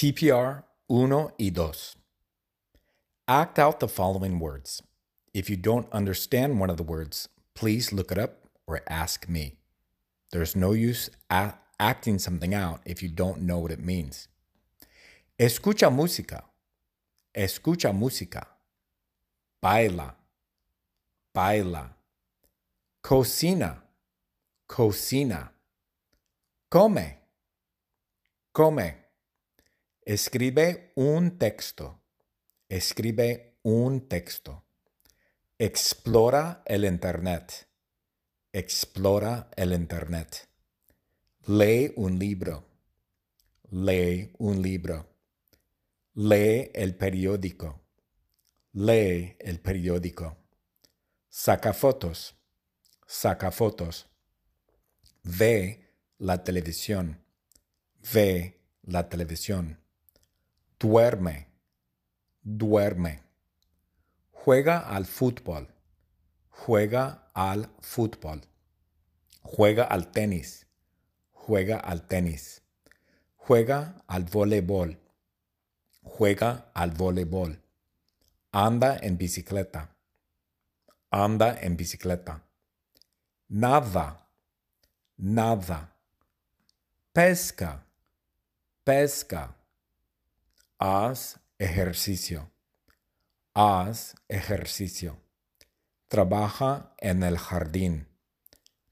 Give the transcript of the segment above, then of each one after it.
TPR 1 y 2. Act out the following words. If you don't understand one of the words, please look it up or ask me. There's no use a- acting something out if you don't know what it means. Escucha música. Escucha música. Baila. Baila. Cocina. Cocina. Come. Come. Escribe un texto. Escribe un texto. Explora el Internet. Explora el Internet. Lee un libro. Lee un libro. Lee el periódico. Lee el periódico. Saca fotos. Saca fotos. Ve la televisión. Ve la televisión. Duerme. Duerme. Juega al fútbol. Juega al fútbol. Juega al tenis. Juega al tenis. Juega al voleibol. Juega al voleibol. Anda en bicicleta. Anda en bicicleta. Nada. Nada. Pesca. Pesca. Haz ejercicio. Haz ejercicio. Trabaja en el jardín.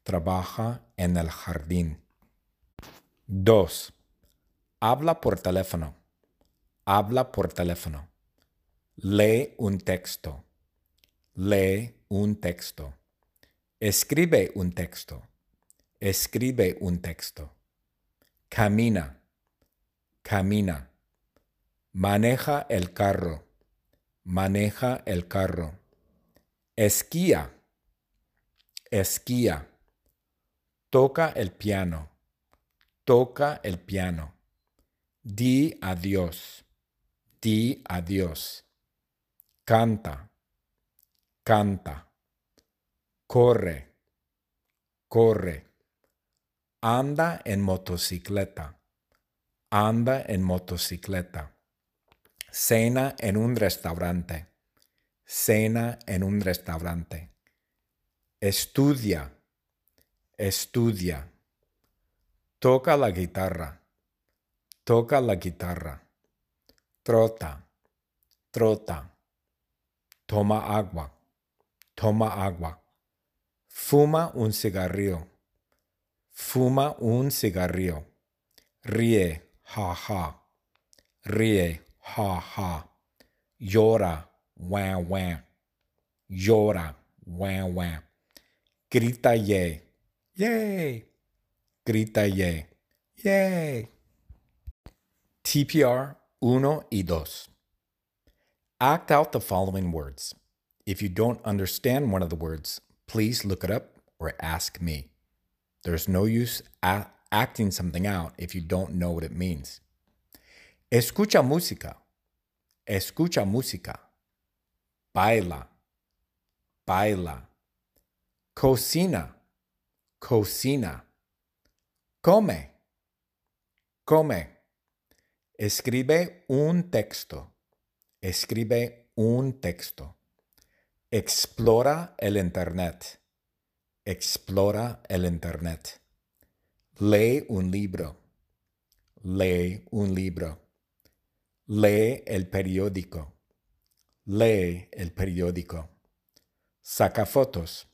Trabaja en el jardín. 2. Habla por teléfono. Habla por teléfono. Lee un texto. Lee un texto. Escribe un texto. Escribe un texto. Camina. Camina. Maneja el carro. Maneja el carro. Esquía. Esquía. Toca el piano. Toca el piano. Di adiós. Di adiós. Canta. Canta. Corre. Corre. Anda en motocicleta. Anda en motocicleta. Cena en un restaurante. Cena en un restaurante. Estudia. Estudia. Toca la guitarra. Toca la guitarra. Trota. Trota. Toma agua. Toma agua. Fuma un cigarrillo. Fuma un cigarrillo. Ríe. Ja, ja. Ríe. Ha, ha. Llora. Wah, wah. Llora. Wah, wah. Grita ye. Yay. Grita ye. Yay. TPR 1 y 2. Act out the following words. If you don't understand one of the words, please look it up or ask me. There's no use acting something out if you don't know what it means. Escucha música. Escucha música. Baila. Baila. Cocina. Cocina. Come. Come. Escribe un texto. Escribe un texto. Explora el Internet. Explora el Internet. Lee un libro. Lee un libro. Lee el periódico. Lee el periódico. Saca fotos.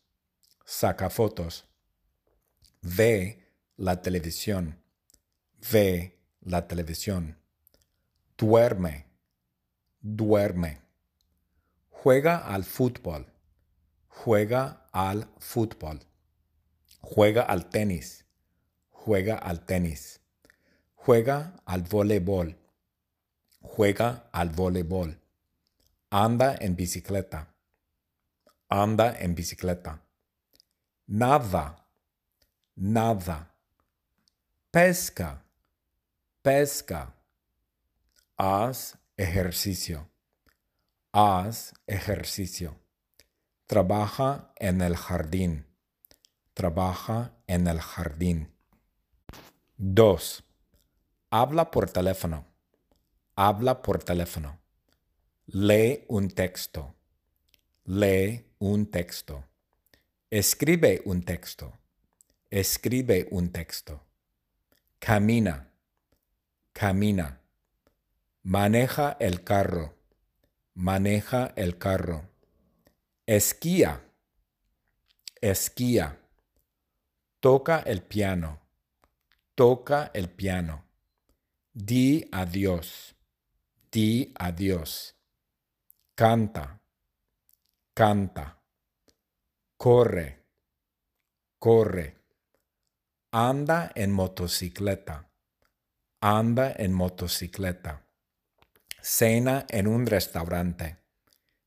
Saca fotos. Ve la televisión. Ve la televisión. Duerme. Duerme. Juega al fútbol. Juega al fútbol. Juega al tenis. Juega al tenis. Juega al voleibol. Juega al voleibol. Anda en bicicleta. Anda en bicicleta. Nada. Nada. Pesca. Pesca. Haz ejercicio. Haz ejercicio. Trabaja en el jardín. Trabaja en el jardín. 2. Habla por teléfono. Habla por teléfono. Lee un texto. Lee un texto. Escribe un texto. Escribe un texto. Camina. Camina. Maneja el carro. Maneja el carro. Esquía. Esquía. Toca el piano. Toca el piano. Di adiós. Di adiós. Canta. Canta. Corre. Corre. Anda en motocicleta. Anda en motocicleta. Cena en un restaurante.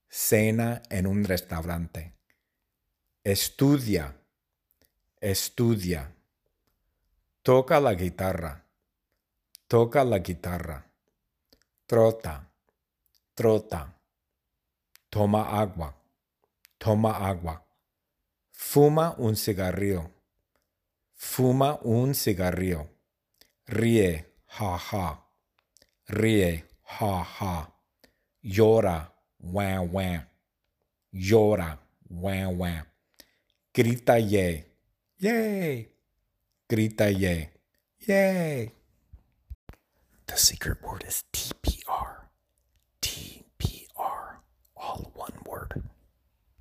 Cena en un restaurante. Estudia. Estudia. Toca la guitarra. Toca la guitarra. Trota. Trota. Toma agua. Toma agua. Fuma un cigarrillo. Fuma un cigarrillo. Ríe. Ja, ja. Ríe. Ja, ja. Llora. Wah, wah. Llora. Wah, wah. Grita ye. Yay. Grita ye. Yay. The secret word is TPR.